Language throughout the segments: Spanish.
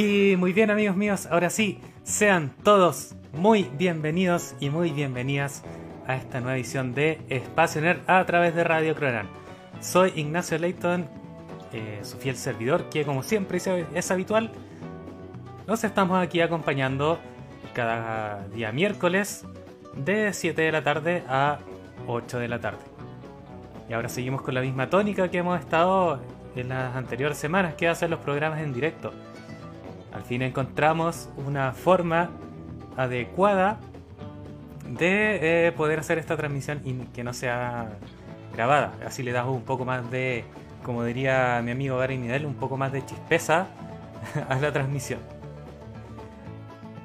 Y muy bien amigos míos, ahora sí, sean todos muy bienvenidos y muy bienvenidas a esta nueva edición de Espacio Nerd a través de Radio Cronan. Soy Ignacio Leighton, eh, su fiel servidor, que como siempre es habitual, nos estamos aquí acompañando cada día miércoles de 7 de la tarde a 8 de la tarde. Y ahora seguimos con la misma tónica que hemos estado en las anteriores semanas, que hacer los programas en directo. Fin encontramos una forma adecuada de eh, poder hacer esta transmisión y que no sea grabada. Así le damos un poco más de, como diría mi amigo Gary Midel, un poco más de chispeza a la transmisión.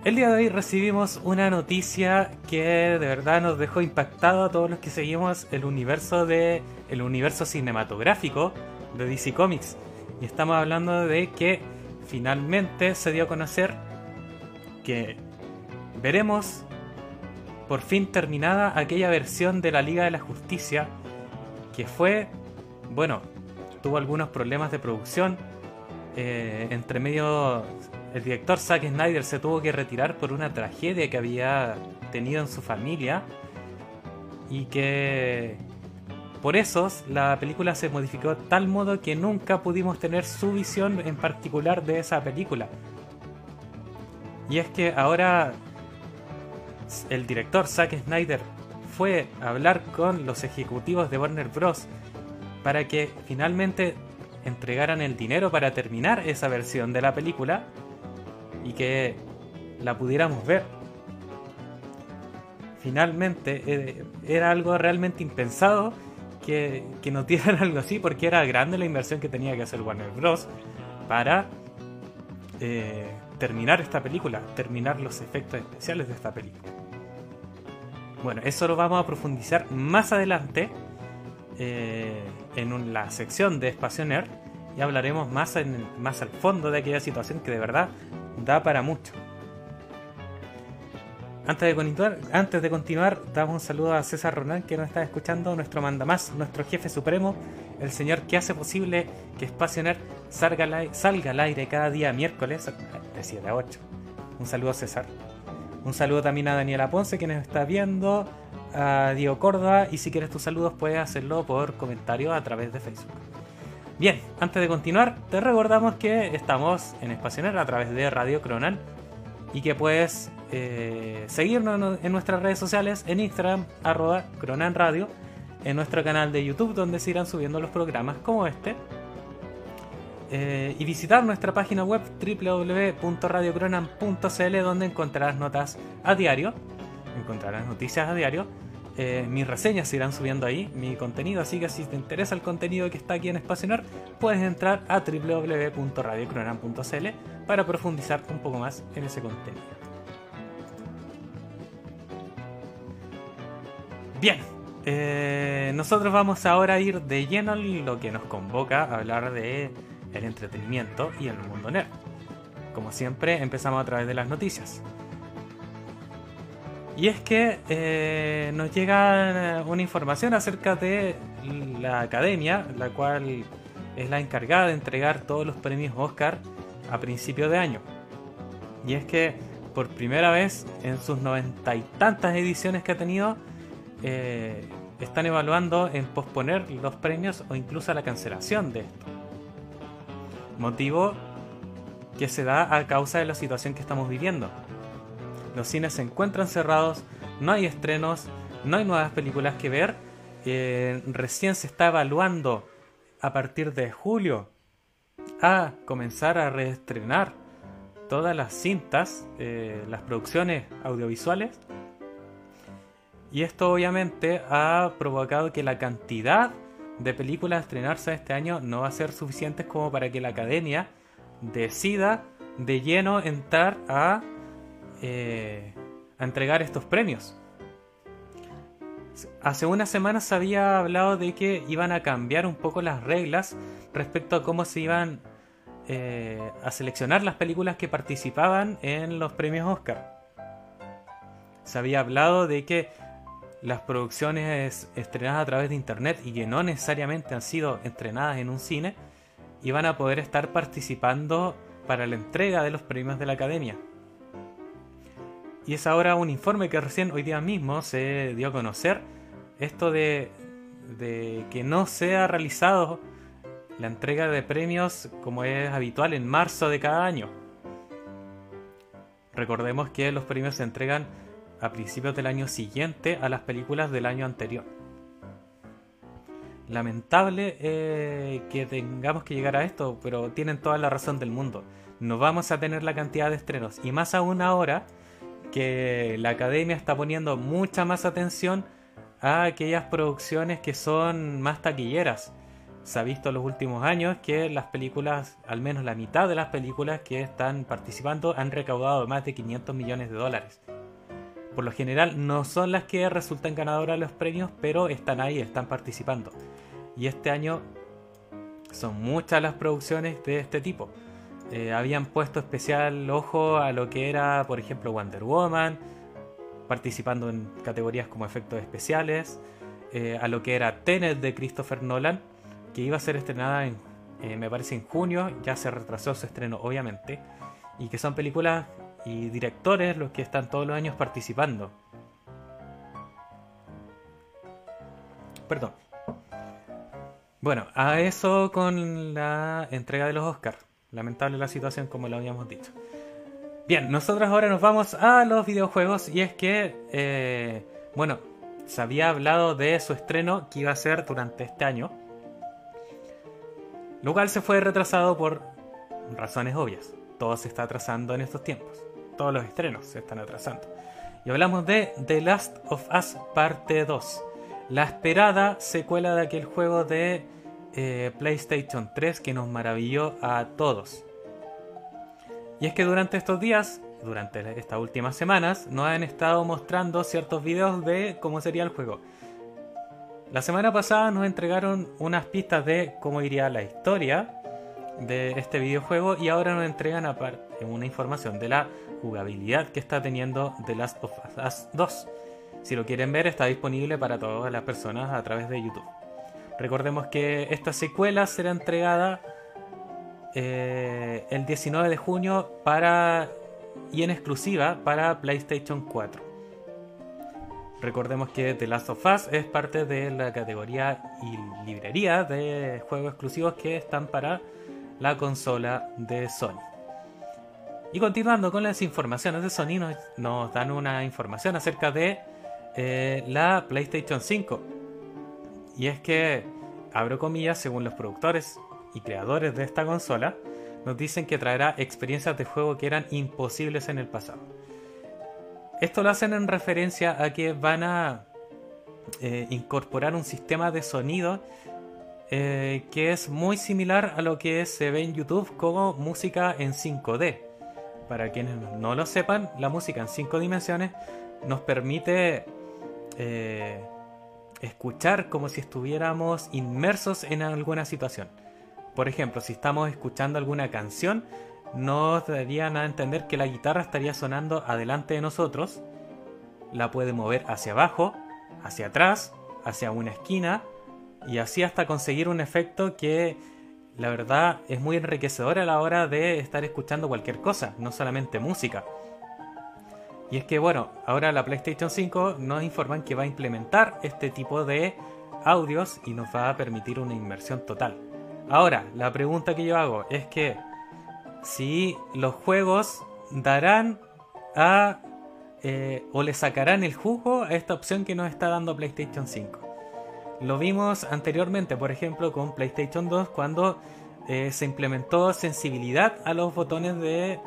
El día de hoy recibimos una noticia que de verdad nos dejó impactado a todos los que seguimos el universo de el universo cinematográfico de DC Comics. Y estamos hablando de que finalmente se dio a conocer que veremos por fin terminada aquella versión de la Liga de la Justicia que fue, bueno, tuvo algunos problemas de producción. Eh, entre medio el director Zack Snyder se tuvo que retirar por una tragedia que había tenido en su familia y que por eso la película se modificó de tal modo que nunca pudimos tener su visión en particular de esa película. Y es que ahora el director Zack Snyder fue a hablar con los ejecutivos de Warner Bros. para que finalmente entregaran el dinero para terminar esa versión de la película y que la pudiéramos ver. Finalmente, eh, era algo realmente impensado que, nos dieran algo así, porque era grande la inversión que tenía que hacer Warner Bros. para eh, terminar esta película, terminar los efectos especiales de esta película. Bueno, eso lo vamos a profundizar más adelante eh, en la sección de Espacio Nerd y hablaremos más, en, más al fondo de aquella situación que de verdad da para mucho. Antes de, continuar, antes de continuar, damos un saludo a César Ronald que nos está escuchando, nuestro mandamás, nuestro jefe supremo, el señor que hace posible que Espacio Nerd salga, al aire cada día miércoles de 7 a 8. Un saludo a César. Un saludo también a Daniela Ponce que nos está viendo, a Diego Córdoba y si quieres tus saludos puedes hacerlo por comentario a través de Facebook. Bien, antes de continuar, te recordamos que estamos en Espacioner a través de Radio Cronan y que puedes eh, seguirnos en nuestras redes sociales en Instagram, arroba Cronan Radio, en nuestro canal de YouTube donde se irán subiendo los programas como este, eh, y visitar nuestra página web www.radiocronan.cl donde encontrarás notas a diario, encontrarás noticias a diario eh, mis reseñas se irán subiendo ahí, mi contenido, así que si te interesa el contenido que está aquí en Espacio puedes entrar a www.radiocronan.cl para profundizar un poco más en ese contenido. Bien, eh, nosotros vamos ahora a ir de lleno en lo que nos convoca a hablar de el entretenimiento y el mundo nerd. Como siempre, empezamos a través de las noticias. Y es que eh, nos llega una información acerca de la academia, la cual es la encargada de entregar todos los premios Oscar a principio de año. Y es que por primera vez en sus noventa y tantas ediciones que ha tenido, eh, están evaluando en posponer los premios o incluso la cancelación de esto. Motivo que se da a causa de la situación que estamos viviendo los cines se encuentran cerrados, no hay estrenos, no hay nuevas películas que ver. Eh, recién se está evaluando a partir de julio a comenzar a reestrenar todas las cintas, eh, las producciones audiovisuales. Y esto obviamente ha provocado que la cantidad de películas a estrenarse este año no va a ser suficiente como para que la academia decida de lleno entrar a eh, a entregar estos premios. Hace unas semanas se había hablado de que iban a cambiar un poco las reglas respecto a cómo se iban eh, a seleccionar las películas que participaban en los premios Oscar. Se había hablado de que las producciones estrenadas a través de internet y que no necesariamente han sido estrenadas en un cine iban a poder estar participando para la entrega de los premios de la Academia. Y es ahora un informe que recién hoy día mismo se dio a conocer, esto de, de que no se ha realizado la entrega de premios como es habitual en marzo de cada año. Recordemos que los premios se entregan a principios del año siguiente a las películas del año anterior. Lamentable eh, que tengamos que llegar a esto, pero tienen toda la razón del mundo. No vamos a tener la cantidad de estrenos. Y más aún ahora que la academia está poniendo mucha más atención a aquellas producciones que son más taquilleras. Se ha visto en los últimos años que las películas, al menos la mitad de las películas que están participando, han recaudado más de 500 millones de dólares. Por lo general no son las que resultan ganadoras de los premios, pero están ahí, están participando. Y este año son muchas las producciones de este tipo. Eh, habían puesto especial ojo a lo que era, por ejemplo, Wonder Woman, participando en categorías como efectos especiales, eh, a lo que era Tenet de Christopher Nolan, que iba a ser estrenada en, eh, me parece, en junio, ya se retrasó su estreno, obviamente, y que son películas y directores los que están todos los años participando. Perdón. Bueno, a eso con la entrega de los Oscars. Lamentable la situación como lo habíamos dicho. Bien, nosotros ahora nos vamos a los videojuegos y es que, eh, bueno, se había hablado de su estreno que iba a ser durante este año. Lo cual se fue retrasado por razones obvias. Todo se está atrasando en estos tiempos todos los estrenos se están atrasando. Y hablamos de The Last of Us Parte 2, la esperada secuela de aquel juego de eh, PlayStation 3 que nos maravilló a todos. Y es que durante estos días, durante estas últimas semanas, nos han estado mostrando ciertos videos de cómo sería el juego. La semana pasada nos entregaron unas pistas de cómo iría la historia de este videojuego y ahora nos entregan una información de la jugabilidad que está teniendo The Last of Us 2. Si lo quieren ver, está disponible para todas las personas a través de YouTube. Recordemos que esta secuela será entregada eh, el 19 de junio para y en exclusiva para PlayStation 4. Recordemos que The Last of Us es parte de la categoría y librería de juegos exclusivos que están para la consola de Sony. Y continuando con las informaciones de Sony, nos, dan una información acerca de eh, la PlayStation 5. Y es que, abro comillas, según los productores y creadores de esta consola, nos dicen que traerá experiencias de juego que eran imposibles en el pasado. Esto lo hacen en referencia a que van a eh, incorporar un sistema de sonido eh, que es muy similar a lo que se ve en YouTube como música en 5D. Para quienes no lo sepan, la música en cinco dimensiones nos permite eh, escuchar como si estuviéramos inmersos en alguna situación. Por ejemplo, si estamos escuchando alguna canción, nos darían a entender que la guitarra estaría sonando adelante de nosotros, la puede mover hacia abajo, hacia atrás, hacia una esquina, y así hasta conseguir un efecto que la verdad es muy enriquecedor a la hora de estar escuchando cualquier cosa, no solamente música. Y es que bueno, ahora la PlayStation 5 nos informan que va a implementar este tipo de audios y nos va a permitir una inmersión total. Ahora, la pregunta que yo hago es que si los juegos darán a eh, o le sacarán el jugo a esta opción que nos está dando PlayStation 5. Lo vimos anteriormente, por ejemplo, con PlayStation 2 cuando eh, se implementó sensibilidad a los botones de,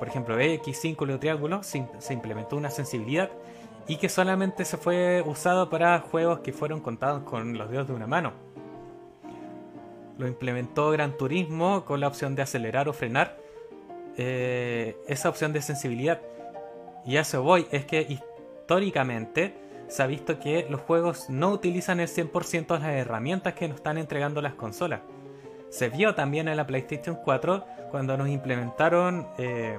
por ejemplo, X, círculo o triángulo, se, implementó una sensibilidad y que solamente se fue usado para juegos que fueron contados con los dedos de una mano. Lo implementó Gran Turismo con la opción de acelerar o frenar eh, esa opción de sensibilidad. Y a eso voy, es que históricamente se ha visto que los juegos no utilizan el 100% de las herramientas que nos están entregando las consolas. Se vio también en la PlayStation 4 cuando nos implementaron eh,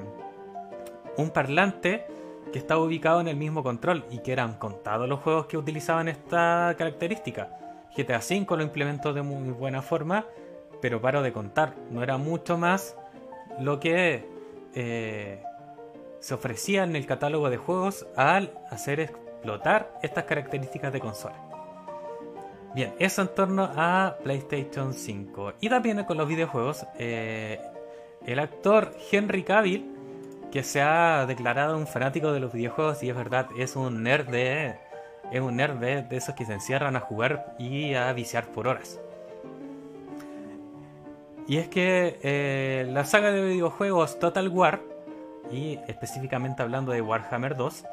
un parlante que estaba ubicado en el mismo control y que eran contados los juegos que utilizaban esta característica. GTA V lo implementó de muy buena forma, pero paro de contar. No era mucho más lo que eh, se ofrecía en el catálogo de juegos al hacer explotar estas características de consola. Bien, eso en torno a PlayStation 5. Y también con los videojuegos, eh, el actor Henry Cavill, que se ha declarado un fanático de los videojuegos y es verdad, es un nerd de, es un nerd de, esos que se encierran a jugar y a viciar por horas. Y es que eh, la saga de videojuegos Total War, y específicamente hablando de Warhammer 2,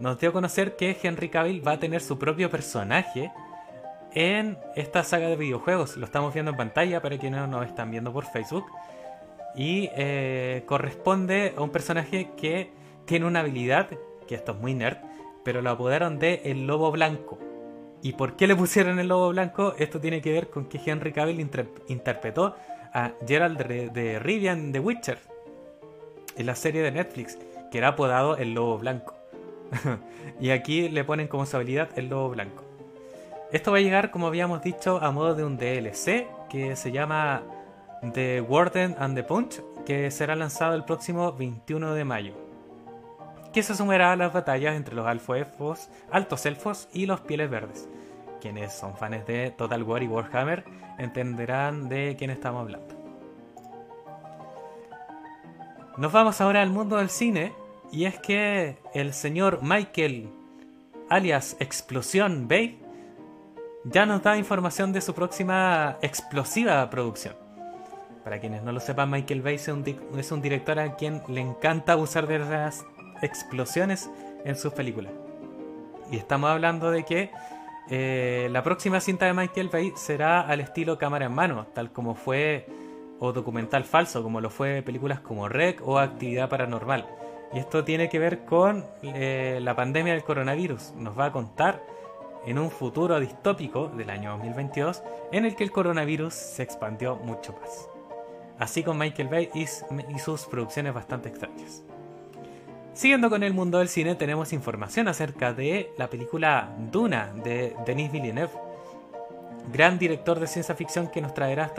nos dio a conocer que Henry Cavill va a tener su propio personaje en esta saga de videojuegos. Lo estamos viendo en pantalla para quienes no nos están viendo por Facebook. Y eh, corresponde a un personaje que tiene una habilidad, que esto es muy nerd, pero lo apodaron de el lobo blanco. ¿Y por qué le pusieron el lobo blanco? Esto tiene que ver con que Henry Cavill interpretó a Gerald de, de Rivian The Witcher en la serie de Netflix, que era apodado el lobo blanco. y aquí le ponen como su habilidad el lobo blanco. Esto va a llegar, como habíamos dicho, a modo de un DLC que se llama The Warden and the Punch, que será lanzado el próximo 21 de mayo. Que se sumará a las batallas entre los elfos, altos elfos y los pieles verdes. Quienes son fans de Total War y Warhammer entenderán de quién estamos hablando. Nos vamos ahora al mundo del cine y es que el señor Michael, alias Explosión Bay, ya nos da información de su próxima explosiva producción. Para quienes no lo sepan, Michael Bay es un, director a quien le encanta usar de las explosiones en sus películas. Y estamos hablando de que eh, la próxima cinta de Michael Bay será al estilo cámara en mano, tal como fue, o documental falso, como lo fue películas como Rec o Actividad Paranormal y esto tiene que ver con eh, la pandemia del coronavirus. Nos va a contar en un futuro distópico del año 2022 en el que el coronavirus se expandió mucho más. Así con Michael Bay y, sus producciones bastante extrañas. Siguiendo con el mundo del cine, tenemos información acerca de la película Duna de Denis Villeneuve, gran director de ciencia ficción que nos traerá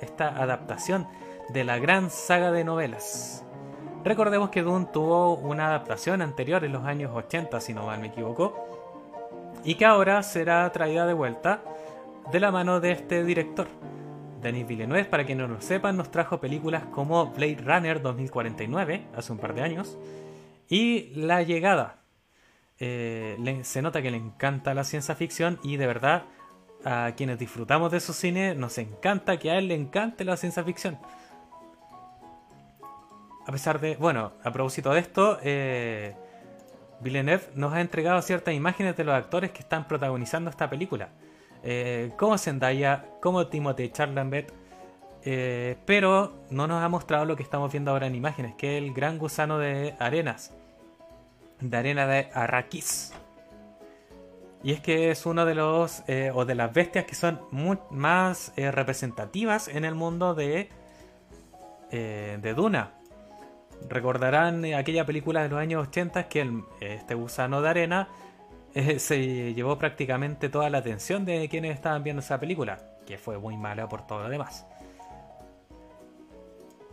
esta adaptación de la gran saga de novelas. Recordemos que Dune tuvo una adaptación anterior en los años 80, si no mal me equivoco, y que ahora será traída de vuelta de la mano de este director. Denis Villeneuve, para quienes no lo sepan, nos trajo películas como Blade Runner 2049, hace un par de años, y La Llegada. Eh, se nota que le encanta la ciencia ficción y de verdad a quienes disfrutamos de su cine nos encanta que a él le encante la ciencia ficción a pesar de, bueno, a propósito de esto, eh, Villeneuve nos ha entregado ciertas imágenes de los actores que están protagonizando esta película, eh, como Zendaya, como Timothée Chalamet, eh, pero no nos ha mostrado lo que estamos viendo ahora en imágenes, que es el gran gusano de arenas, de arena de Arrakis. Y es que es uno de los, o de las bestias que son más representativas en el mundo de, de Duna. Recordarán aquella película de los años 80 que este gusano de arena eh, se llevó prácticamente toda la atención de quienes estaban viendo esa película, que fue muy mala por todo lo demás.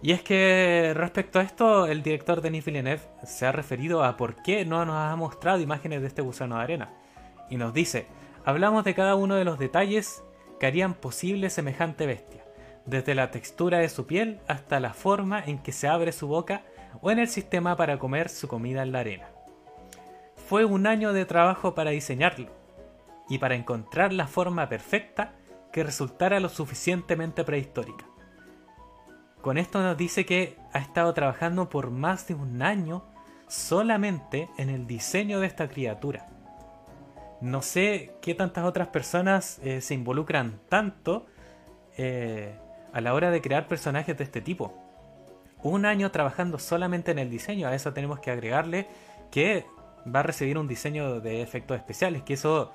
Y es que respecto a esto, el director Denis Villeneuve se ha referido a por qué no nos ha mostrado imágenes de este gusano de arena. Y nos dice, hablamos de cada uno de los detalles que harían posible semejante bestia, desde la textura de su piel hasta la forma en que se abre su boca o en el sistema para comer su comida en la arena. Fue un año de trabajo para diseñarlo y para encontrar la forma perfecta que resultara lo suficientemente prehistórica. Con esto nos dice que ha estado trabajando por más de un año solamente en el diseño de esta criatura. No sé qué tantas otras personas eh, se involucran tanto eh, a la hora de crear personajes de este tipo un año trabajando solamente en el diseño. A eso tenemos que agregarle que va a recibir un diseño de efectos especiales, que eso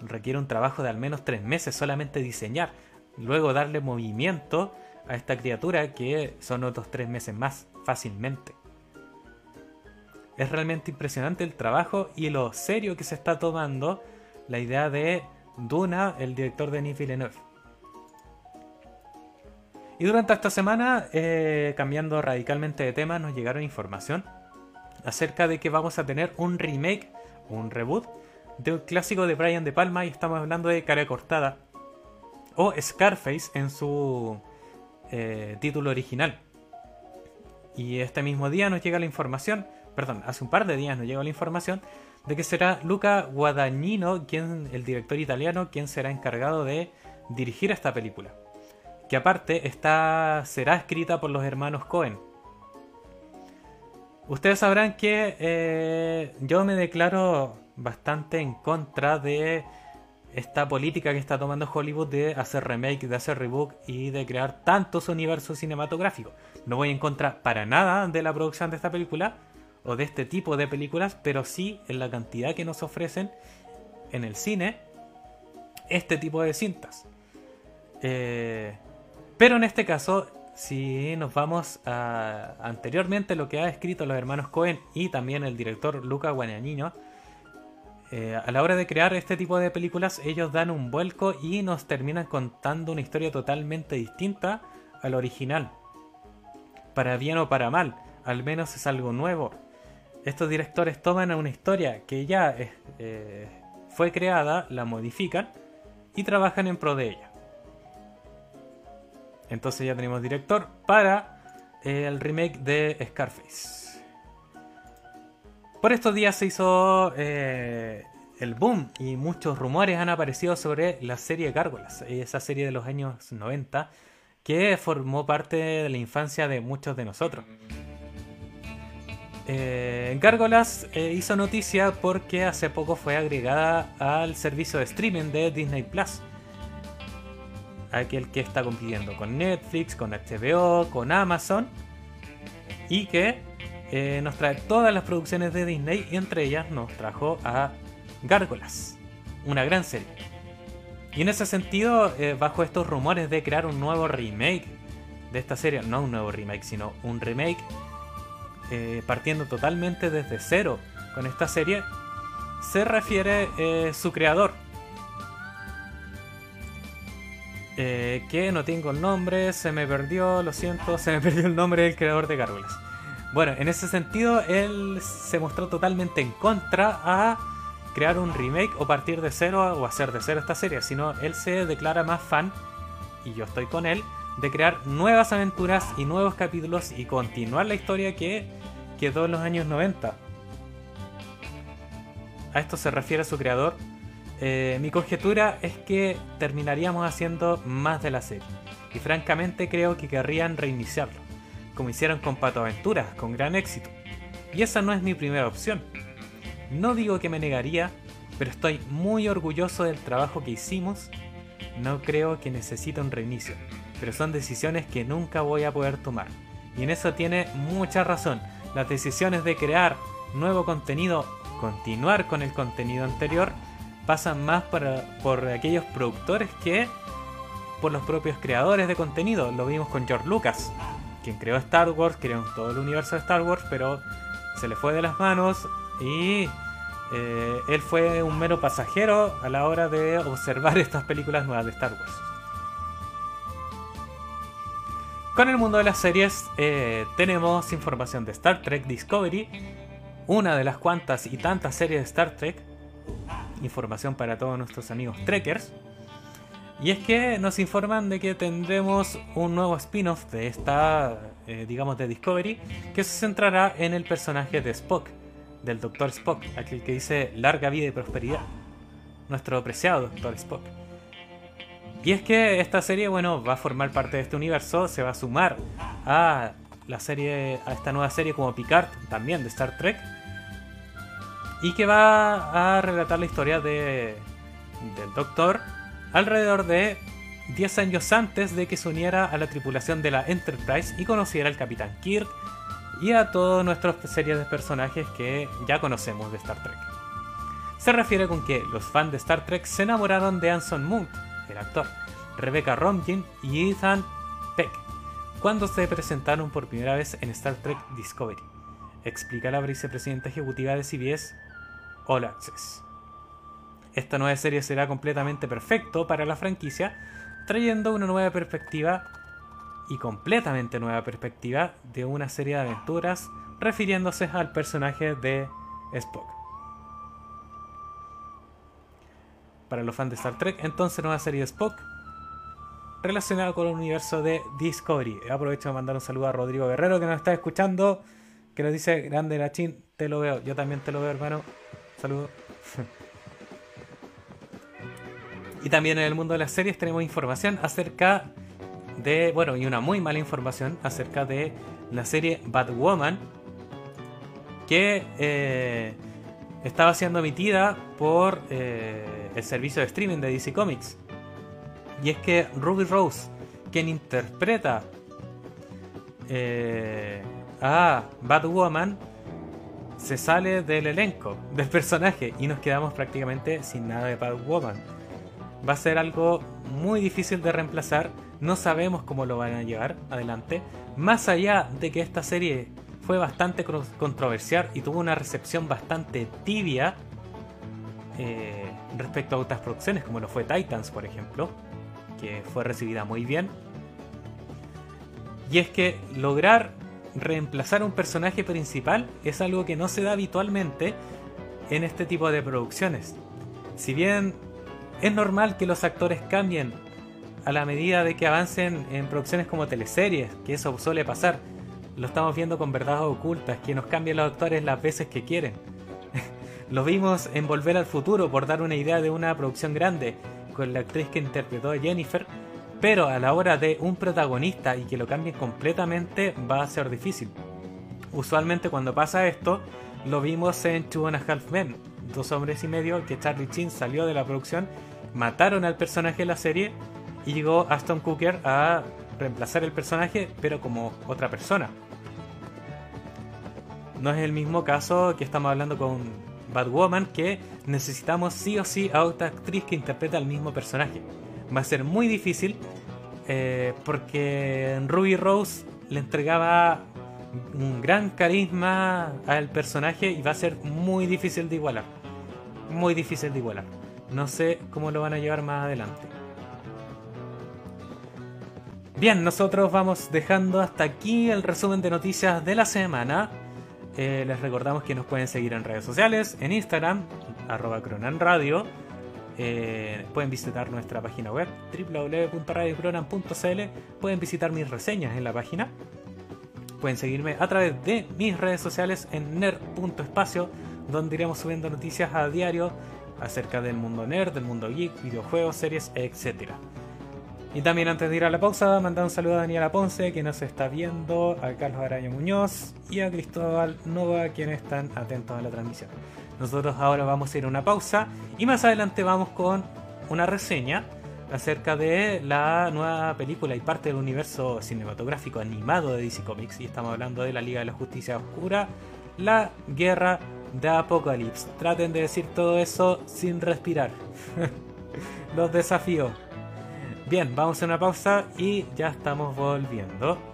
requiere un trabajo de al menos tres meses solamente diseñar. Luego darle movimiento a esta criatura que son otros tres meses más fácilmente. Es realmente impresionante el trabajo y lo serio que se está tomando la idea de Duna, el director de Denis Villeneuve. Y durante esta semana, eh, cambiando radicalmente de tema, nos llegaron información acerca de que vamos a tener un remake, un reboot, de un clásico de Brian De Palma y estamos hablando de Cara Cortada o Scarface en su eh, título original. Y este mismo día nos llega la información, perdón, hace un par de días nos llegó la información de que será Luca Guadagnino, quien, el director italiano, quien será encargado de dirigir esta película. Que aparte está, será escrita por los hermanos Cohen. Ustedes sabrán que eh, yo me declaro bastante en contra de esta política que está tomando Hollywood de hacer remake, de hacer reboot y de crear tantos universos cinematográficos. No voy en contra para nada de la producción de esta película o de este tipo de películas, pero sí en la cantidad que nos ofrecen en el cine este tipo de cintas. Eh, pero en este caso, si nos vamos a anteriormente lo que ha escrito los hermanos Cohen y también el director Luca Guadagnino, eh, a la hora de crear este tipo de películas, ellos dan un vuelco y nos terminan contando una historia totalmente distinta al original. Para bien o para mal, al menos es algo nuevo. Estos directores toman una historia que ya eh, fue creada, la modifican y trabajan en pro de ella. Entonces ya tenemos director para eh, el remake de Scarface. Por estos días se hizo eh, el boom y muchos rumores han aparecido sobre la serie Gárgolas, esa serie de los años 90 que formó parte de la infancia de muchos de nosotros. Eh, Gárgolas eh, hizo noticia porque hace poco fue agregada al servicio de streaming de Disney Plus. Aquel que está compitiendo con Netflix, con HBO, con Amazon. Y que eh, nos trae todas las producciones de Disney y entre ellas nos trajo a Gárgolas, una gran serie. Y en ese sentido, eh, bajo estos rumores de crear un nuevo remake de esta serie, no un nuevo remake, sino un remake eh, partiendo totalmente desde cero con esta serie, se refiere su creador. Que no tengo el nombre, se me perdió, lo siento, se me perdió el nombre del creador de Gárgolas. Bueno, en ese sentido, él se mostró totalmente en contra a crear un remake o partir de cero o hacer de cero esta serie, sino él se declara más fan, y yo estoy con él, de crear nuevas aventuras y nuevos capítulos y continuar la historia que quedó en los años 90. A esto se refiere su creador. Eh, mi conjetura es que terminaríamos haciendo más de la serie. Y francamente creo que querrían reiniciarlo como hicieron con Pato Aventuras, con gran éxito. Y esa no es mi primera opción. No digo que me negaría, pero estoy muy orgulloso del trabajo que hicimos. No creo que necesite un reinicio, pero son decisiones que nunca voy a poder tomar. Y en eso tiene mucha razón. Las decisiones de crear nuevo contenido, continuar con el contenido anterior, pasan más por aquellos productores que por los propios creadores de contenido. Lo vimos con George Lucas quien creó Star Wars, creó todo el universo de Star Wars, pero se le fue de las manos y eh, él fue un mero pasajero a la hora de observar estas películas nuevas de Star Wars. Con el mundo de las series eh, tenemos información de Star Trek Discovery, una de las cuantas y tantas series de Star Trek, información para todos nuestros amigos trekkers. Y es que nos informan de que tendremos un nuevo spin-off de esta, eh, digamos, de Discovery, que se centrará en el personaje de Spock, del Dr. Spock, aquel que dice larga vida y prosperidad. Nuestro apreciado Dr. Spock. Y es que esta serie, bueno, va a formar parte de este universo, se va a sumar a la serie, a esta nueva serie como Picard, también de Star Trek, y que va a relatar la historia de, del Doctor alrededor de 10 años antes de que se uniera a la tripulación de la Enterprise y conociera al Capitán Kirk y a toda nuestra serie de personajes que ya conocemos de Star Trek. Se refiere con que los fans de Star Trek se enamoraron de Anson Mount, el actor, Rebecca Romijn y Ethan Peck, cuando se presentaron por primera vez en Star Trek Discovery, explica la vicepresidenta ejecutiva de CBS, All Access. Esta nueva serie será completamente perfecto para la franquicia, trayendo una nueva perspectiva y completamente nueva perspectiva de una serie de aventuras refiriéndose al personaje de Spock. Para los fans de Star Trek, entonces nueva serie de Spock relacionada con el universo de Discovery. Aprovecho de mandar un saludo a Rodrigo Guerrero que nos está escuchando, que nos dice, grande Nachin, te lo veo, yo también te lo veo hermano. Saludos. y también en el mundo de las series tenemos información acerca de, bueno, y una muy mala información acerca de la serie Batwoman, que eh, estaba siendo emitida por eh, el servicio de streaming de DC Comics. Y es que Ruby Rose, quien interpreta eh, a Batwoman, se sale del elenco, del personaje, y nos quedamos prácticamente sin nada de Batwoman. Va a ser algo muy difícil de reemplazar no sabemos cómo lo van a llevar adelante. Más allá de que esta serie fue bastante controversial y tuvo una recepción bastante tibia eh, respecto a otras producciones, como lo fue Titans, por ejemplo, que fue recibida muy bien. Y es que lograr reemplazar un personaje principal es algo que no se da habitualmente en este tipo de producciones. Si bien es normal que los actores cambien a la medida de que avancen en producciones como teleseries, que eso suele pasar. Lo estamos viendo con verdades ocultas, que nos cambian los actores las veces que quieren. Lo vimos en Volver al Futuro, por dar una idea de una producción grande, con la actriz que interpretó a Jennifer, pero a la hora de un protagonista y que lo cambien completamente va a ser difícil. Usualmente cuando pasa esto, lo vimos en Two and a Half Men, dos hombres y medio, que Charlie Chin salió de la producción, mataron al personaje de la serie y llegó Aston Cooker a reemplazar el personaje, pero como otra persona. No es el mismo caso que estamos hablando con Batwoman, que necesitamos sí o sí a otra actriz que interprete al mismo personaje. Va a ser muy difícil eh, porque Ruby Rose le entregaba un gran carisma al personaje y va a ser muy difícil de igualar. Muy difícil de igualar. No sé cómo lo van a llevar más adelante. Bien, nosotros vamos dejando hasta aquí el resumen de noticias de la semana. Eh, les recordamos que nos pueden seguir en redes sociales, en Instagram, arroba cronanradio. Eh, pueden visitar nuestra página web www.radiocronan.cl. Pueden visitar mis reseñas en la página. Pueden seguirme a través de mis redes sociales en nerd.espacio, donde iremos subiendo noticias a diario acerca del mundo nerd, del mundo geek, videojuegos, series, etc. Y también antes de ir a la pausa, mandar un saludo a Daniela Ponce, que nos está viendo, a Carlos Araño Muñoz y a Cristóbal Nova, quienes están atentos a la transmisión. Nosotros ahora vamos a ir a una pausa y más adelante vamos con una reseña acerca de la nueva película y parte del universo cinematográfico animado de DC Comics. Y estamos hablando de la Liga de la Justicia Oscura, la Guerra de Apocalipsis. Traten de decir todo eso sin respirar. Los desafío. Bien, vamos a una pausa y ya estamos volviendo.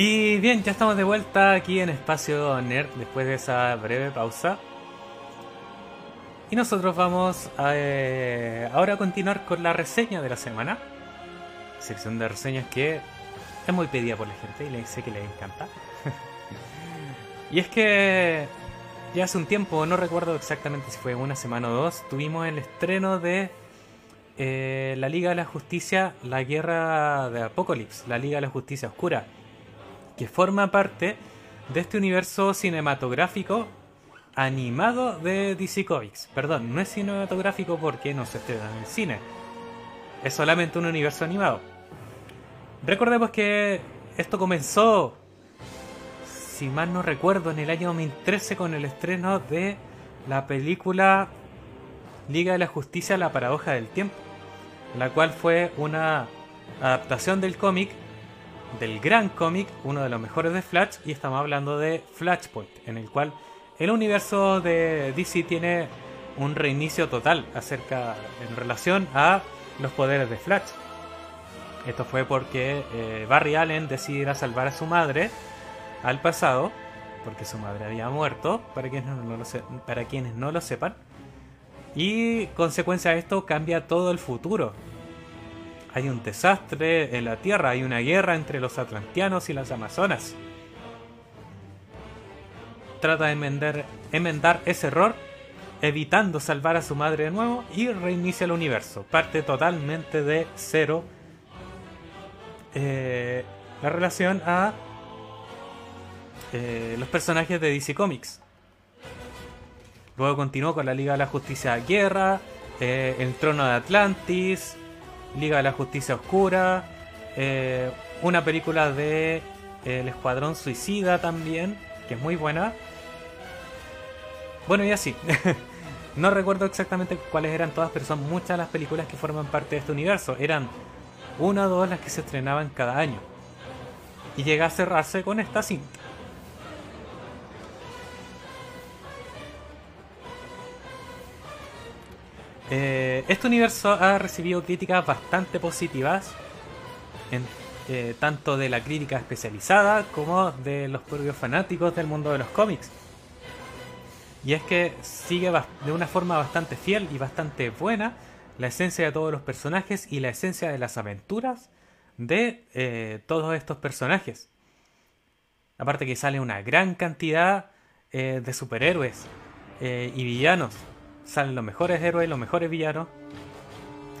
Y bien, ya estamos de vuelta aquí en Espacio Nerd después de esa breve pausa. Y nosotros vamos a, eh, ahora a continuar con la reseña de la semana. Sección de reseñas que es muy pedida por la gente y le sé que les encanta. y es que ya hace un tiempo, no recuerdo exactamente si fue una semana o dos, tuvimos el estreno de eh, la Liga de la Justicia, la Guerra de Apocalipsis, la Liga de la Justicia Oscura que forma parte de este universo cinematográfico animado de DC Comics. Perdón, no es cinematográfico porque no se estrena en el cine. Es solamente un universo animado. Recordemos que esto comenzó, si mal no recuerdo, en el año 2013 con el estreno de la película Liga de la Justicia, la paradoja del tiempo, la cual fue una adaptación del cómic del gran cómic, uno de los mejores de Flash, y estamos hablando de Flashpoint, en el cual el universo de DC tiene un reinicio total acerca en relación a los poderes de Flash. Esto fue porque eh, Barry Allen decidiera salvar a su madre al pasado, porque su madre había muerto, para quienes no lo, para quienes no lo sepan. Y consecuencia de esto cambia todo el futuro hay un desastre en la Tierra, hay una guerra entre los atlantianos y las amazonas. Trata de enmendar ese error, evitando salvar a su madre de nuevo y reinicia el universo. Parte totalmente de cero eh, la relación a eh, los personajes de DC Comics. Luego continuó con la Liga de la Justicia Guerra, eh, el Trono de Atlantis, Liga de la Justicia Oscura, eh, una película de eh, El Escuadrón Suicida también, que es muy buena. Bueno, y así. no recuerdo exactamente cuáles eran todas, pero son muchas las películas que forman parte de este universo. Eran una o dos las que se estrenaban cada año. Y llega a cerrarse con esta cinta. Eh, este universo ha recibido críticas bastante positivas, eh, tanto de la crítica especializada como de los propios fanáticos del mundo de los cómics. Y es que sigue de una forma bastante fiel y bastante buena la esencia de todos los personajes y la esencia de las aventuras de eh, todos estos personajes. Aparte que sale una gran cantidad de superhéroes y villanos salen los mejores héroes, los mejores villanos.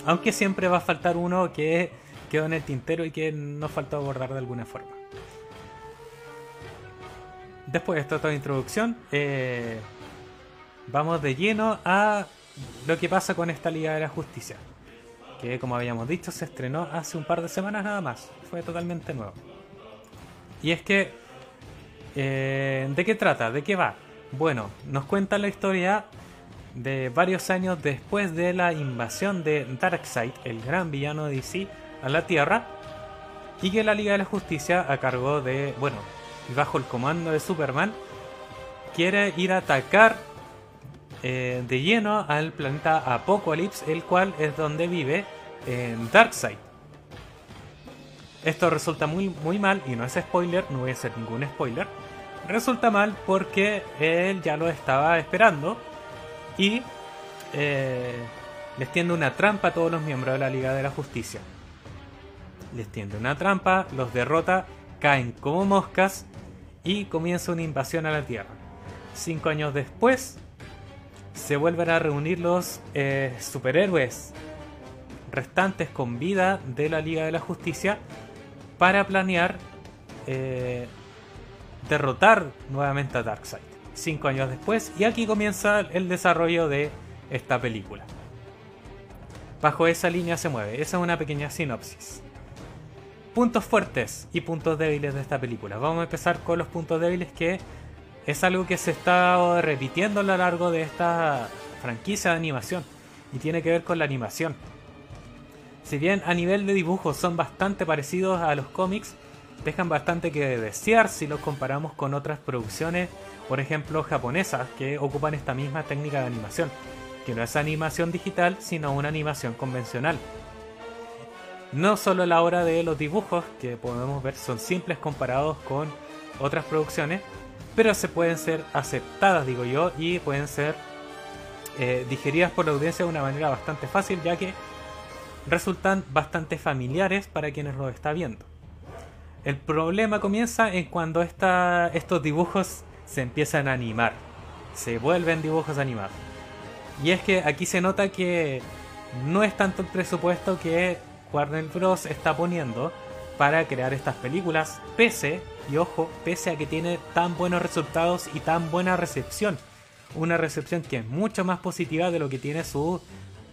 Aunque siempre va a faltar uno que quedó en el tintero y que nos faltó abordar de alguna forma. Después de esta introducción, eh, vamos de lleno a lo que pasa con esta Liga de la Justicia. Que como habíamos dicho se estrenó hace un par de semanas nada más. Fue totalmente nuevo. Y es que... Eh, ¿De qué trata? ¿De qué va? Bueno, nos cuenta la historia de varios años después de la invasión de Darkseid, el gran villano de DC, a la Tierra, y que la Liga de la Justicia, a cargo de, bueno, bajo el comando de Superman, quiere ir a atacar eh, de lleno al planeta Apocalypse, el cual es donde vive en Darkseid. Esto resulta muy, muy mal, y no es spoiler, no voy a hacer ningún spoiler. Resulta mal porque él ya lo estaba esperando y eh, les tiende una trampa a todos los miembros de la Liga de la Justicia. Les tiende una trampa, los derrota, caen como moscas y comienza una invasión a la Tierra. Cinco años después, se vuelven a reunir los eh, superhéroes restantes con vida de la Liga de la Justicia para planear eh, derrotar nuevamente a Darkseid cinco años después, y aquí comienza el desarrollo de esta película. Bajo esa línea se mueve, esa es una pequeña sinopsis. Puntos fuertes y puntos débiles de esta película. Vamos a empezar con los puntos débiles que es algo que se está repitiendo a lo largo de esta franquicia de animación y tiene que ver con la animación. Si bien a nivel de dibujo son bastante parecidos a los cómics, dejan bastante que desear si los comparamos con otras producciones por ejemplo, japonesas que ocupan esta misma técnica de animación, que no es animación digital, sino una animación convencional. No solo la hora de los dibujos, que podemos ver son simples comparados con otras producciones, pero se pueden ser aceptadas, digo yo, y pueden ser eh, digeridas por la audiencia de una manera bastante fácil, ya que resultan bastante familiares para quienes lo está viendo. El problema comienza en cuando estos dibujos se empiezan a animar, se vuelven dibujos animados. Y es que aquí se nota que no es tanto el presupuesto que Warner Bros. está poniendo para crear estas películas, pese, y ojo, pese a que tiene tan buenos resultados y tan buena recepción. Una recepción que es mucho más positiva de lo que tiene su,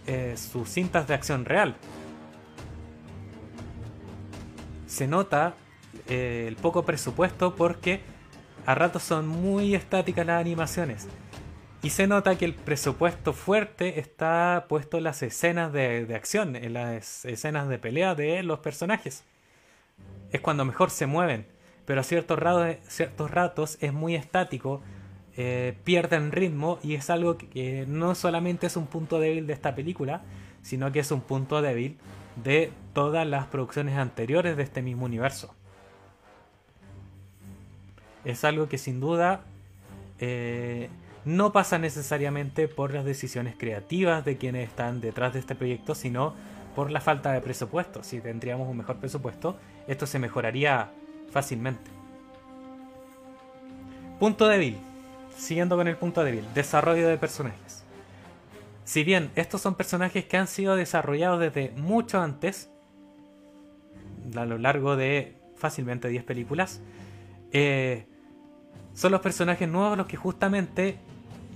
eh, sus cintas de acción real. Se nota eh, el poco presupuesto porque a ratos son muy estáticas las animaciones. Y se nota que el presupuesto fuerte está puesto en las escenas de, acción, en las escenas de pelea de los personajes. Es cuando mejor se mueven, pero a ciertos ratos, es muy estático, eh, pierden ritmo y es algo que no solamente es un punto débil de esta película, sino que es un punto débil de todas las producciones anteriores de este mismo universo. Es algo que sin duda eh, no pasa necesariamente por las decisiones creativas de quienes están detrás de este proyecto, sino por la falta de presupuesto. Si tendríamos un mejor presupuesto, esto se mejoraría fácilmente. Punto débil. Siguiendo con el punto débil, desarrollo de personajes. Si bien estos son personajes que han sido desarrollados desde mucho antes, a lo largo de fácilmente 10 películas, eh, son los personajes nuevos los que justamente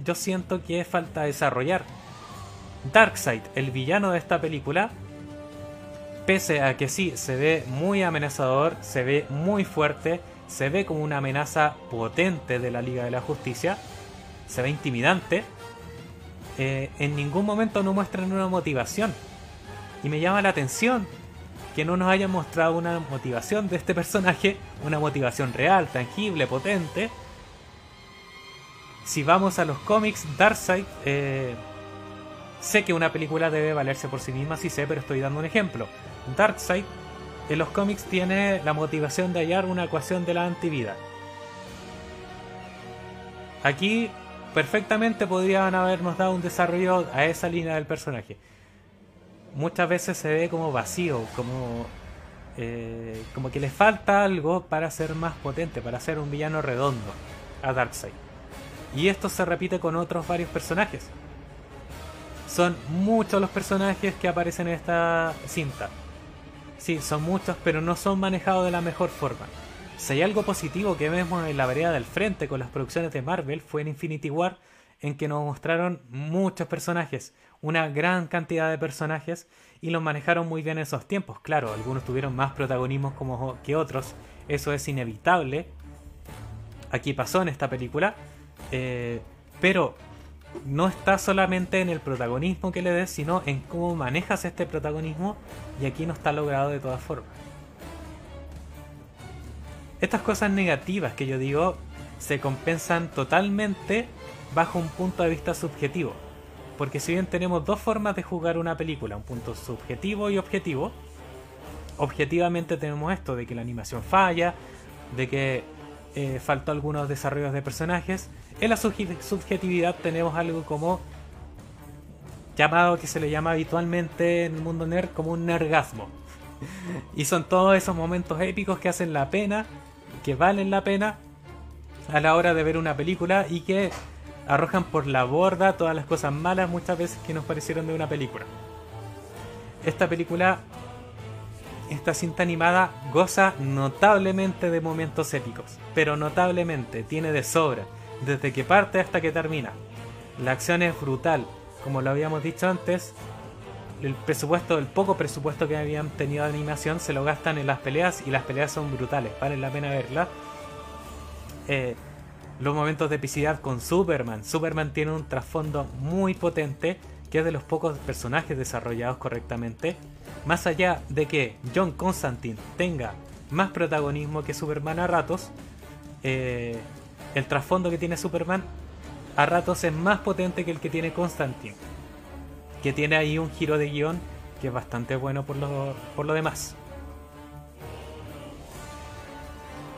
yo siento que falta desarrollar. Darkseid, el villano de esta película, pese a que sí, se ve muy amenazador, se ve muy fuerte, se ve como una amenaza potente de la Liga de la Justicia, se ve intimidante, eh, en ningún momento no muestran una motivación. Y me llama la atención que no nos hayan mostrado una motivación de este personaje, una motivación real, tangible, potente, si vamos a los cómics, Darkseid, eh, sé que una película debe valerse por sí misma, sí sé, pero estoy dando un ejemplo. Darkseid en los cómics tiene la motivación de hallar una ecuación de la antivida. Aquí perfectamente podrían habernos dado un desarrollo a esa línea del personaje. Muchas veces se ve como vacío, como, eh, como que le falta algo para ser más potente, para ser un villano redondo a Darkseid. Y esto se repite con otros varios personajes. Son muchos los personajes que aparecen en esta cinta. Sí, son muchos, pero no son manejados de la mejor forma. Si hay algo positivo que vemos en la vereda del frente con las producciones de Marvel fue en Infinity War, en que nos mostraron muchos personajes, una gran cantidad de personajes, y los manejaron muy bien en esos tiempos. Claro, algunos tuvieron más protagonismo como que otros, eso es inevitable. Aquí pasó en esta película, eh, pero no está solamente en el protagonismo que le des, sino en cómo manejas este protagonismo y aquí no está logrado de todas formas. Estas cosas negativas que yo digo se compensan totalmente bajo un punto de vista subjetivo. Porque si bien tenemos dos formas de jugar una película, un punto subjetivo y objetivo, objetivamente tenemos esto de que la animación falla, de que eh, faltó algunos desarrollos de personajes, en la subjetividad tenemos algo como llamado que se le llama habitualmente en el mundo nerd como un nergasmo. y son todos esos momentos épicos que hacen la pena, que valen la pena a la hora de ver una película y que arrojan por la borda todas las cosas malas muchas veces que nos parecieron de una película. Esta película, esta cinta animada goza notablemente de momentos épicos, pero notablemente, tiene de sobra desde que parte hasta que termina. La acción es brutal, como lo habíamos dicho antes. El presupuesto, el poco presupuesto que habían tenido de animación se lo gastan en las peleas y las peleas son brutales, vale la pena verlas. Eh, los momentos de epicidad con Superman. Superman tiene un trasfondo muy potente que es de los pocos personajes desarrollados correctamente. Más allá de que John Constantine tenga más protagonismo que Superman a ratos, eh, el trasfondo que tiene Superman a ratos es más potente que el que tiene Constantine. Que tiene ahí un giro de guion que es bastante bueno por lo, por lo demás.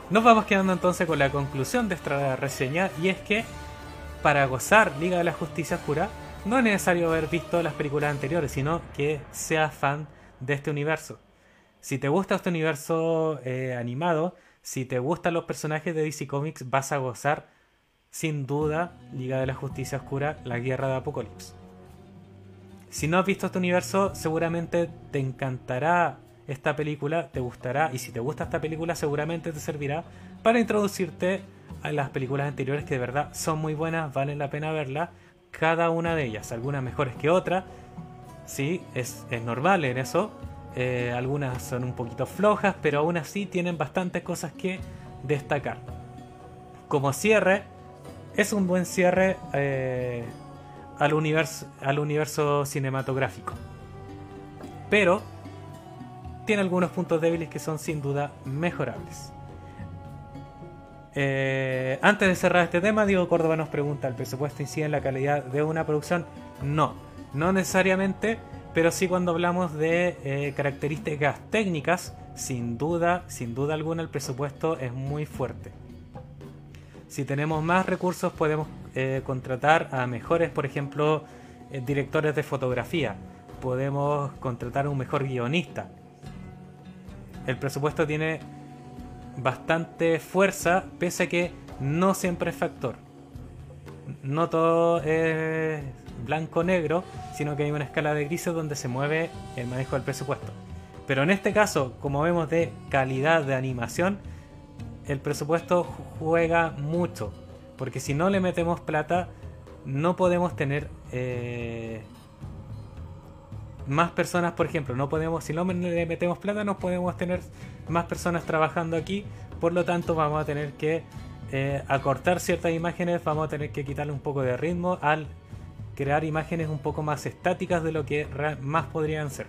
Nos vamos quedando entonces con la conclusión de esta reseña y es que para gozar Liga de la Justicia Oscura no es necesario haber visto las películas anteriores, sino que seas fan de este universo. Si te gusta este universo eh, animado, si te gustan los personajes de DC Comics, vas a gozar sin duda Liga de la Justicia Oscura, la Guerra de Apocalipsis. Si no has visto este universo, seguramente te encantará esta película, te gustará, y si te gusta esta película, seguramente te servirá para introducirte a las películas anteriores que de verdad son muy buenas, valen la pena verlas, cada una de ellas, algunas mejores que otras, sí, es, normal en eso, eh, algunas son un poquito flojas, pero aún así tienen bastantes cosas que destacar. Como cierre, es un buen cierre eh, al, universo, al universo cinematográfico. Pero tiene algunos puntos débiles que son sin duda mejorables. Eh, antes de cerrar este tema, Diego Córdoba nos pregunta, ¿el presupuesto incide en la calidad de una producción? No, no necesariamente, pero sí cuando hablamos de eh, características técnicas, sin duda, sin duda alguna el presupuesto es muy fuerte. Si tenemos más recursos podemos eh, contratar a mejores, por ejemplo, directores de fotografía, podemos contratar a un mejor guionista, el presupuesto tiene bastante fuerza, pese a que no siempre es factor. No todo es blanco-negro, sino que hay una escala de grises donde se mueve el manejo del presupuesto. Pero en este caso, como vemos de calidad de animación, el presupuesto juega mucho. Porque si no le metemos plata, no podemos tener eh, más personas, por ejemplo, no podemos, si no le metemos plata, no podemos tener más personas trabajando aquí, por lo tanto vamos a tener que eh, acortar ciertas imágenes, vamos a tener que quitarle un poco de ritmo al crear imágenes un poco más estáticas de lo que más podrían ser.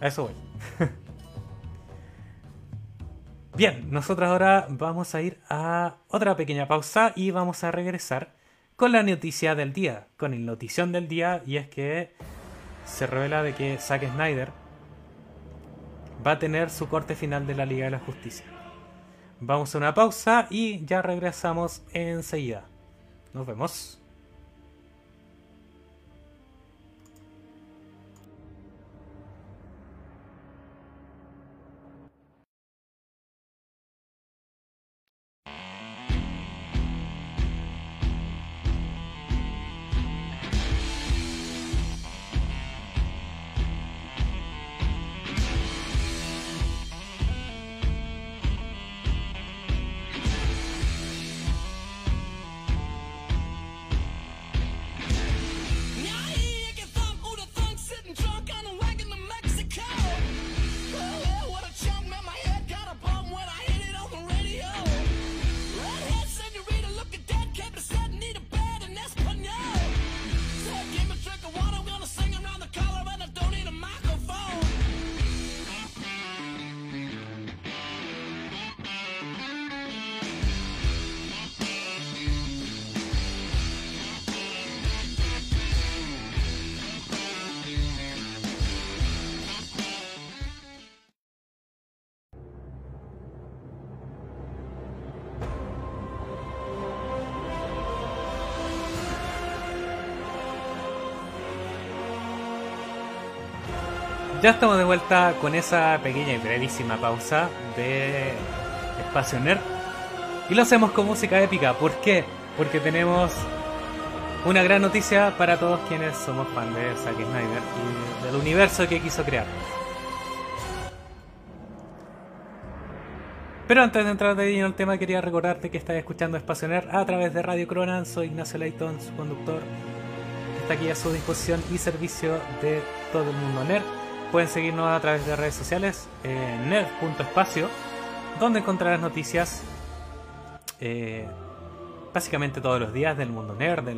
A eso voy. Bien, nosotros ahora vamos a ir a otra pequeña pausa y vamos a regresar con la noticia del día, con el notición del día, y es que se revela de que Zack Snyder va a tener su corte final de la Liga de la Justicia. Vamos a una pausa y ya regresamos enseguida. Nos vemos. Ya estamos de vuelta con esa pequeña y brevísima pausa de Espacio Nerd. Y lo hacemos con música épica. ¿Por qué? Porque tenemos una gran noticia para todos quienes somos fans de Zack Snyder y del universo que quiso crear. Pero antes de entrar de lleno al tema, quería recordarte que estás escuchando Espacio Nerd a través de Radio Cronan. Soy Ignacio Leighton, su conductor. Está aquí a su disposición y servicio de todo el mundo nerd Pueden seguirnos a través de redes sociales en nerd.espacio, donde encontrarás noticias eh, básicamente todos los días del mundo nerd, de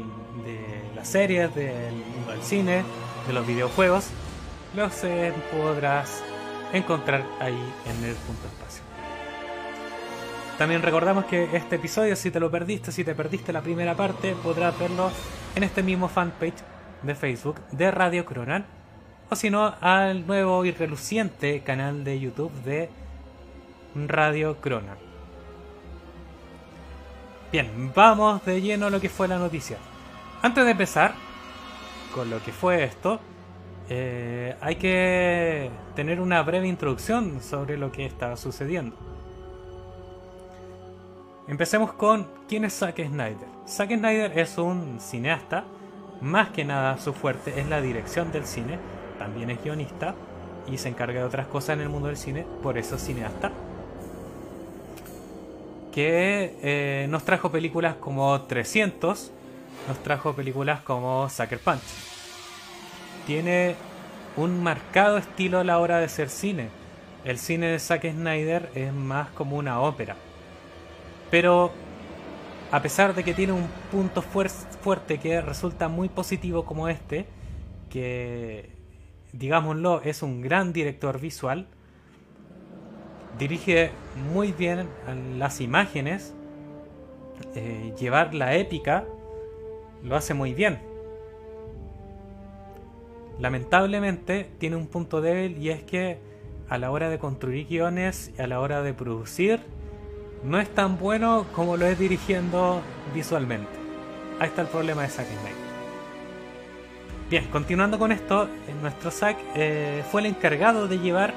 las series, del mundo del cine, de los videojuegos. Los podrás encontrar ahí en nerd.espacio. También recordamos que este episodio, si te lo perdiste, si te perdiste la primera parte, podrás verlo en este mismo fanpage de Facebook de Radio Cronan o si no al nuevo y reluciente canal de YouTube de Radio Crona. Bien, vamos de lleno a lo que fue la noticia. Antes de empezar con lo que fue esto, eh, hay que tener una breve introducción sobre lo que está sucediendo. Empecemos con quién es Zack Snyder. Zack Snyder es un cineasta, más que nada su fuerte es la dirección del cine, también es guionista y se encarga de otras cosas en el mundo del cine, por eso es cineasta. Que eh, nos trajo películas como 300, nos trajo películas como Sucker Punch. Tiene un marcado estilo a la hora de ser cine. El cine de Zack Snyder es más como una ópera pero a pesar de que tiene un punto fuerte que resulta muy positivo como este, que digámoslo es un gran director visual, dirige muy bien las imágenes, eh, llevar la épica, lo hace muy bien. Lamentablemente tiene un punto débil y es que a la hora de construir guiones y a la hora de producir, no es tan bueno como lo es dirigiendo visualmente. Ahí está el problema de Zack Snyder. Bien, continuando con esto, nuestro Zack eh, fue el encargado de llevar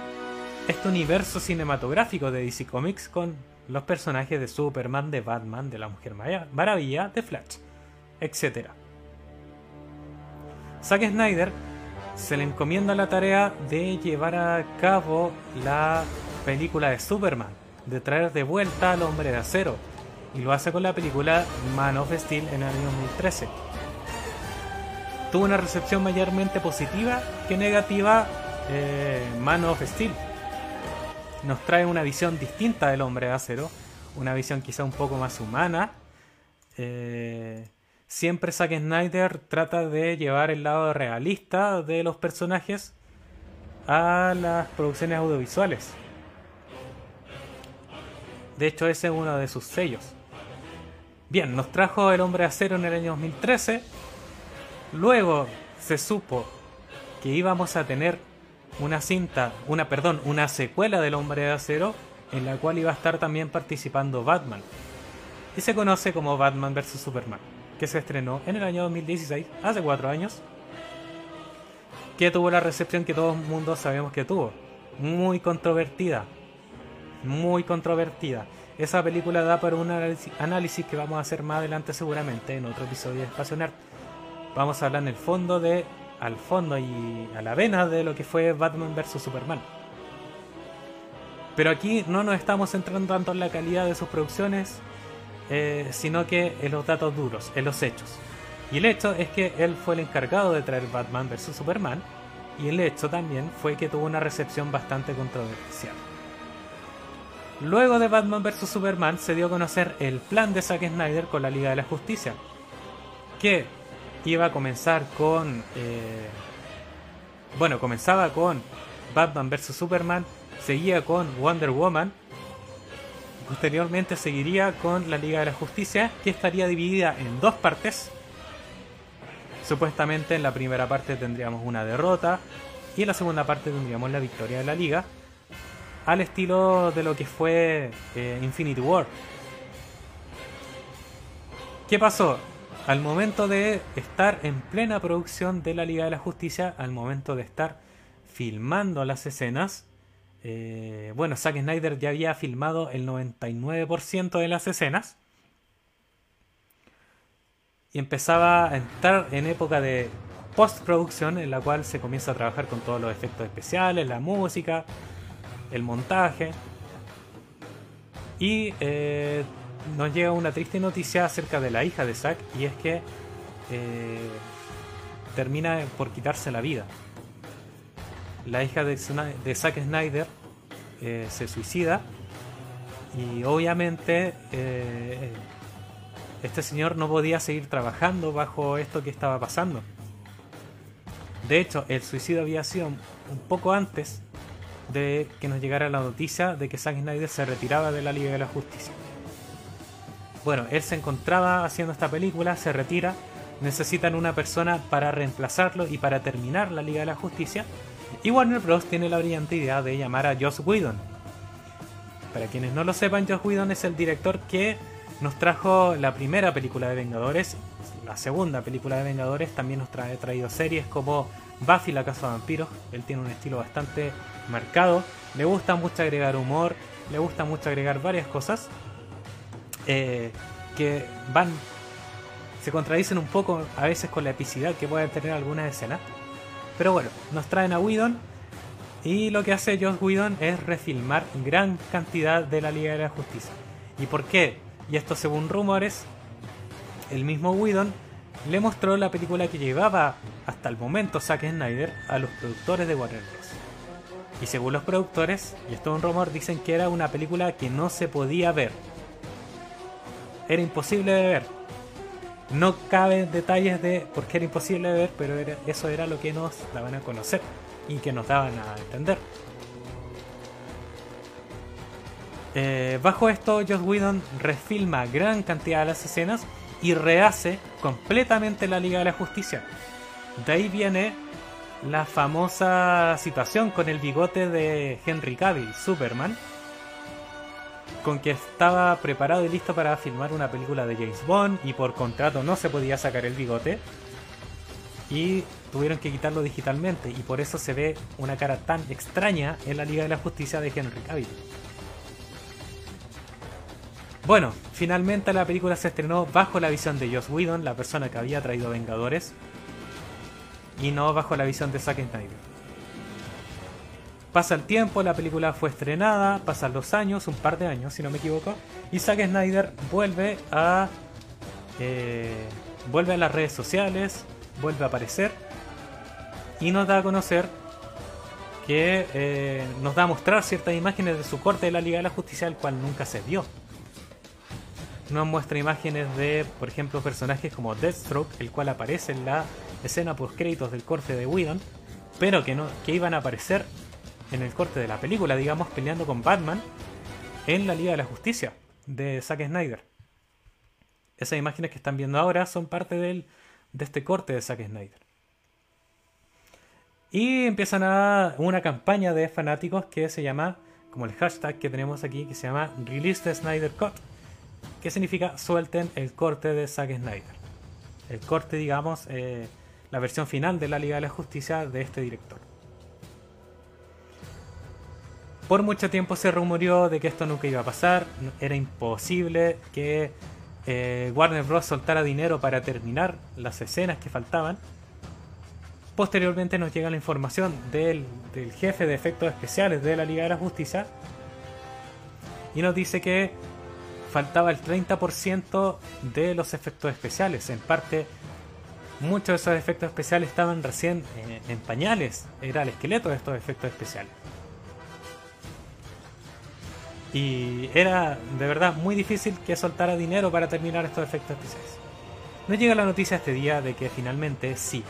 este universo cinematográfico de DC Comics con los personajes de Superman, de Batman, de la Mujer Maravilla, de Flash, etc. Zack Snyder se le encomienda la tarea de llevar a cabo la película de Superman, de traer de vuelta al hombre de acero, y lo hace con la película Man of Steel en el año 2013. Tuvo una recepción mayormente positiva que negativa eh, Man of Steel. Nos trae una visión distinta del hombre de acero, una visión quizá un poco más humana. Eh, siempre Zack Snyder trata de llevar el lado realista de los personajes a las producciones audiovisuales. De hecho, ese es uno de sus sellos. Bien, nos trajo El Hombre de Acero en el año 2013. Luego se supo que íbamos a tener una cinta, una perdón, una secuela del Hombre de Acero en la cual iba a estar también participando Batman. Y se conoce como Batman vs Superman, que se estrenó en el año 2016, hace cuatro años, que tuvo la recepción que todo el mundo sabemos que tuvo, muy controvertida, muy controvertida. Esa película da para un análisis que vamos a hacer más adelante seguramente en otro episodio de Espacio. Vamos a hablar en el fondo de, al fondo y a la vena de lo que fue Batman vs Superman. Pero aquí no nos estamos centrando tanto en la calidad de sus producciones, eh, sino que en los datos duros, en los hechos. Y el hecho es que él fue el encargado de traer Batman vs Superman, y el hecho también fue que tuvo una recepción bastante controversial. Luego de Batman vs. Superman se dio a conocer el plan de Zack Snyder con la Liga de la Justicia, que iba a comenzar con... Eh, bueno, comenzaba con Batman vs. Superman, seguía con Wonder Woman, posteriormente seguiría con la Liga de la Justicia, que estaría dividida en dos partes. Supuestamente en la primera parte tendríamos una derrota y en la segunda parte tendríamos la victoria de la Liga al estilo de lo que fue eh, Infinity War. ¿Qué pasó? Al momento de estar en plena producción de la Liga de la Justicia, al momento de estar filmando las escenas, eh, bueno, Zack Snyder ya había filmado el 99% de las escenas y empezaba a entrar en época de postproducción en la cual se comienza a trabajar con todos los efectos especiales, la música, el montaje. Y eh, nos llega una triste noticia acerca de la hija de Zack y es que eh, termina por quitarse la vida. La hija de, Zack Snyder eh, se suicida y obviamente este señor no podía seguir trabajando bajo esto que estaba pasando. De hecho, el suicidio había sido un poco antes de que nos llegara la noticia de que Zack Snyder se retiraba de la Liga de la Justicia. Bueno, él se encontraba haciendo esta película, se retira necesitan una persona para reemplazarlo y para terminar la Liga de la Justicia. Y Warner Bros. tiene la brillante idea de llamar a Joss Whedon. Para quienes no lo sepan, Joss Whedon es el director que nos trajo la primera película de Vengadores, la segunda película de Vengadores, también nos trae traído series como Buffy la Casa de Vampiros. Él tiene un estilo bastante marcado, le gusta mucho agregar humor, le gusta mucho agregar varias cosas eh, que van se contradicen un poco a veces con la epicidad que pueden tener algunas escenas. Pero bueno, nos traen a Whedon y lo que hace Joss Whedon es refilmar gran cantidad de la Liga de la Justicia. ¿Y por qué? Y esto según rumores, el mismo Whedon le mostró la película que llevaba hasta el momento Zack Snyder a los productores de Warner Bros. Y según los productores, y esto es un rumor, dicen que era una película que no se podía ver. Era imposible de ver. No caben detalles de por qué era imposible de ver, pero eso era lo que nos daban a conocer y que nos daban a entender. Eh, bajo esto, Joss Whedon refilma gran cantidad de las escenas y rehace completamente la Liga de la Justicia. De ahí viene la famosa situación con el bigote de Henry Cavill, Superman, con que estaba preparado y listo para filmar una película de James Bond y por contrato no se podía sacar el bigote y tuvieron que quitarlo digitalmente y por eso se ve una cara tan extraña en la Liga de la Justicia de Henry Cavill. Bueno, finalmente la película se estrenó bajo la visión de Joss Whedon, la persona que había traído Vengadores, y no bajo la visión de Zack Snyder. Pasa el tiempo, la película fue estrenada, pasan los años, un par de años si no me equivoco, y Zack Snyder vuelve a eh, vuelve a las redes sociales, vuelve a aparecer y nos da a conocer que eh, nos da a mostrar ciertas imágenes de su corte de la Liga de la Justicia, el cual nunca se vio. Nos muestra imágenes de, por ejemplo, personajes como Deathstroke, el cual aparece en la escena por créditos del corte de Whedon, pero que, no, que iban a aparecer en el corte de la película, digamos, peleando con Batman en la Liga de la Justicia de Zack Snyder. Esas imágenes que están viendo ahora son parte de este corte de Zack Snyder. Y empiezan a una campaña de fanáticos que se llama, como el hashtag que tenemos aquí, que se llama Release the Snyder Cut, que significa suelten el corte de Zack Snyder. El corte, digamos, eh, la versión final de la Liga de la Justicia de este director. Por mucho tiempo se rumoreó de que esto nunca iba a pasar, era imposible que eh, Warner Bros. soltara dinero para terminar las escenas que faltaban. Posteriormente nos llega la información del, jefe de efectos especiales de la Liga de la Justicia y nos dice que faltaba el 30% de los efectos especiales. En parte, muchos de esos efectos especiales estaban recién eh, en pañales. Era el esqueleto de estos efectos especiales. Y era de verdad muy difícil que soltara dinero para terminar estos efectos especiales. No llega la noticia este día de que finalmente sí.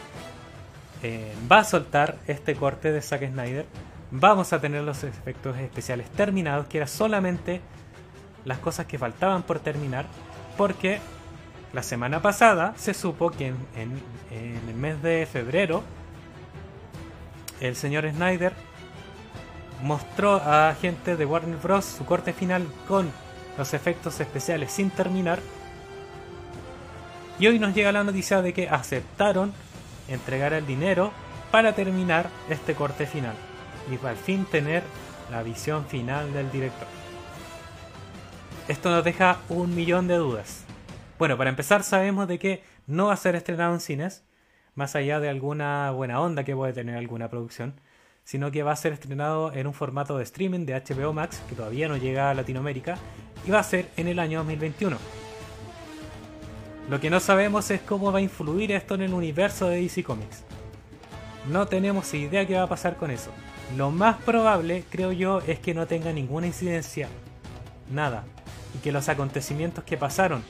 Eh, va a soltar este corte de Zack Snyder. Vamos a tener los efectos especiales terminados, que era solamente las cosas que faltaban por terminar. Porque la semana pasada se supo que en el mes de febrero el señor Snyder mostró a gente de Warner Bros. su corte final con los efectos especiales sin terminar. Y hoy nos llega la noticia de que aceptaron entregar el dinero para terminar este corte final. Y al fin tener la visión final del director. Esto nos deja un millón de dudas. Bueno, para empezar sabemos de que no va a ser estrenado en cines, más allá de alguna buena onda que puede tener alguna producción sino que va a ser estrenado en un formato de streaming de HBO Max, que todavía no llega a Latinoamérica, y va a ser en el año 2021. Lo que no sabemos es cómo va a influir esto en el universo de DC Comics. No tenemos idea qué va a pasar con eso. Lo más probable, creo yo, es que no tenga ninguna incidencia. Nada. Y que los acontecimientos que pasaron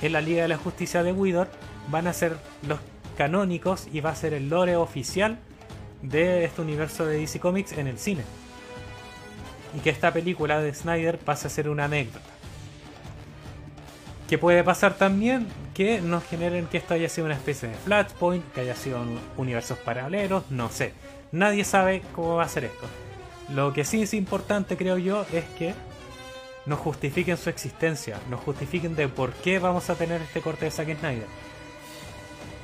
en la Liga de la Justicia de Widor van a ser los canónicos y va a ser el lore oficial de este universo de DC Comics en el cine. Y que esta película de Snyder pase a ser una anécdota. Que puede pasar también que nos generen que esto haya sido una especie de flashpoint, que haya sido un universos paralelos, no sé. Nadie sabe cómo va a ser esto. Lo que sí es importante, creo yo, es que nos justifiquen su existencia, nos justifiquen de por qué vamos a tener este corte de Zack Snyder.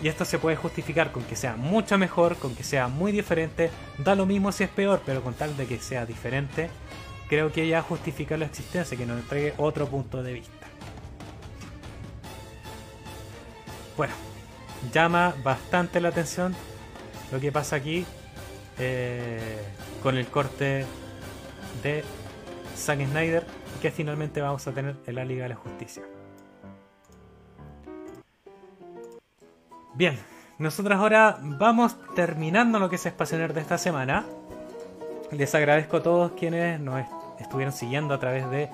Y esto se puede justificar con que sea mucho mejor, con que sea muy diferente. Da lo mismo si es peor, pero con tal de que sea diferente, creo que ya justifica la existencia, que nos entregue otro punto de vista. Bueno, llama bastante la atención lo que pasa aquí eh, con el corte de Zack Snyder que finalmente vamos a tener en la Liga de la Justicia. Bien, nosotros ahora vamos terminando lo que es Espacio Nerd de esta semana. Les agradezco a todos quienes nos estuvieron siguiendo a través de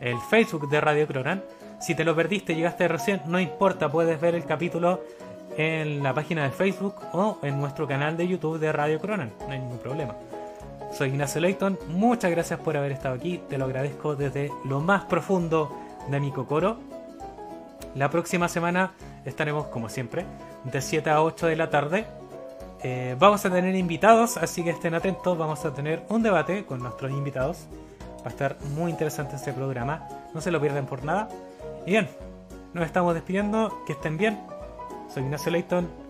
el Facebook de Radio Cronan. Si te lo perdiste, llegaste recién, no importa, puedes ver el capítulo en la página de Facebook o en nuestro canal de YouTube de Radio Cronan, no hay ningún problema. Soy Ignacio Leighton, muchas gracias por haber estado aquí, te lo agradezco desde lo más profundo de mi cocoro. La próxima semana estaremos, como siempre, de 7 a 8 de la tarde. Eh, vamos a tener invitados, así que estén atentos, vamos a tener un debate con nuestros invitados. Va a estar muy interesante este programa, no se lo pierdan por nada. Y bien, nos estamos despidiendo, que estén bien. Soy Ignacio Leighton.